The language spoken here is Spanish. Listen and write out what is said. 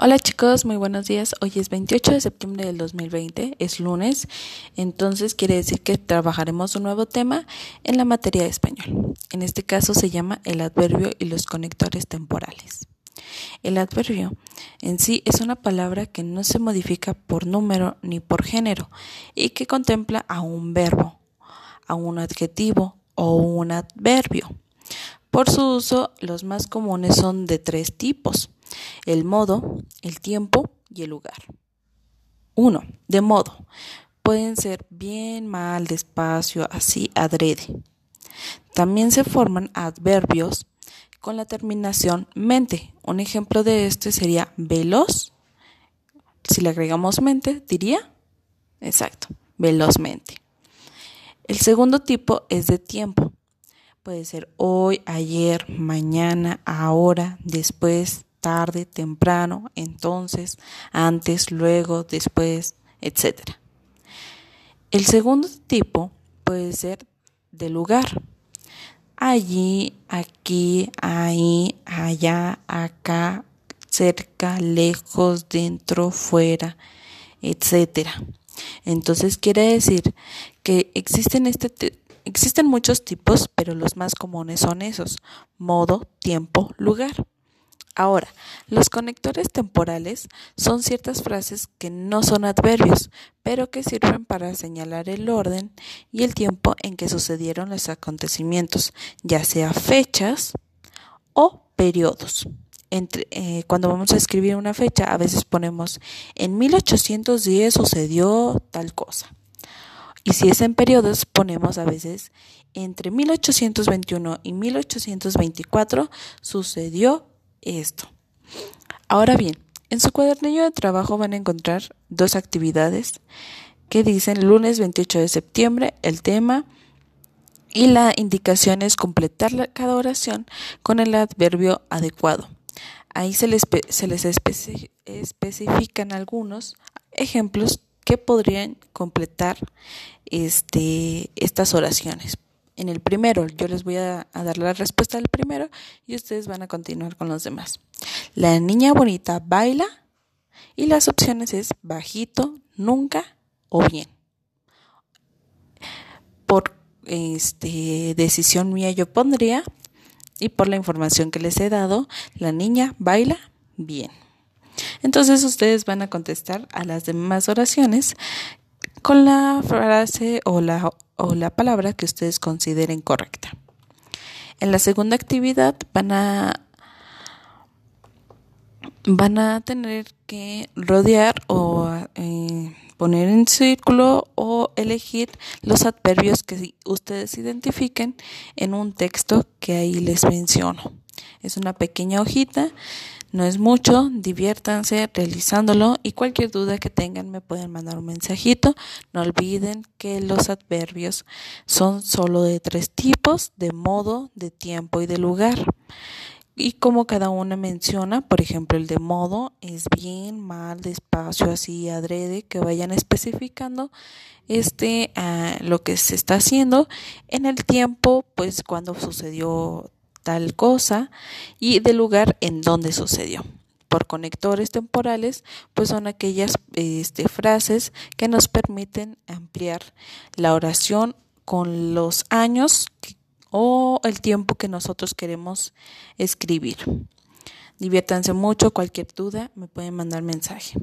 Hola chicos, muy buenos días. Hoy es 28 de septiembre del 2020, es lunes, entonces quiere decir que trabajaremos un nuevo tema en la materia de español. En este caso se llama el adverbio y los conectores temporales. El adverbio en sí es una palabra que no se modifica por número ni por género y que contempla a un verbo, a un adjetivo o un adverbio. Por su uso, los más comunes son de tres tipos el modo, el tiempo y el lugar. 1. De modo. Pueden ser bien, mal, despacio, así, adrede. También se forman adverbios con la terminación mente. Un ejemplo de este sería veloz. Si le agregamos mente, diría, exacto, velozmente. El segundo tipo es de tiempo. Puede ser hoy, ayer, mañana, ahora, después, tarde, temprano, entonces, antes, luego, después, etc. El segundo tipo puede ser de lugar. Allí, aquí, ahí, allá, acá, cerca, lejos, dentro, fuera, etc. Entonces quiere decir que existen este existen muchos tipos, pero los más comunes son esos: modo, tiempo, lugar. Ahora, los conectores temporales son ciertas frases que no son adverbios, pero que sirven para señalar el orden y el tiempo en que sucedieron los acontecimientos, ya sea fechas o periodos. Eh, cuando vamos a escribir una fecha, a veces ponemos en 1810 sucedió tal cosa. Y si es en periodos, ponemos a veces entre 1821 y 1824 sucedió esto. Ahora bien, en su cuadernillo de trabajo van a encontrar dos actividades que dicen lunes 28 de septiembre, el tema y la indicación es completar cada oración con el adverbio adecuado. Ahí se les, se les especifican algunos ejemplos que podrían completar este, estas oraciones en el primero. Yo les voy a, dar la respuesta del primero y ustedes van a continuar con los demás. La niña bonita baila y las opciones es bajito, nunca o bien. Por este, decisión mía yo pondría y por la información que les he dado, la niña baila bien. Entonces ustedes van a contestar a las demás oraciones con la frase o la o la palabra que ustedes consideren correcta. En la segunda actividad van a van a tener que rodear o eh, poner en círculo o elegir los adverbios que ustedes identifiquen en un texto que ahí les menciono. Es una pequeña hojita no es mucho, diviértanse realizándolo y cualquier duda que tengan me pueden mandar un mensajito. No olviden que los adverbios son solo de tres tipos, de modo, de tiempo y de lugar. Y como cada uno menciona, por ejemplo, el de modo es bien, mal, despacio, así, adrede, que vayan especificando este ah, lo que se está haciendo en el tiempo, pues cuando sucedió tal cosa y del lugar en donde sucedió. Por conectores temporales, pues son aquellas este, frases que nos permiten ampliar la oración con los años o el tiempo que nosotros queremos escribir. Diviértanse mucho, cualquier duda me pueden mandar mensaje.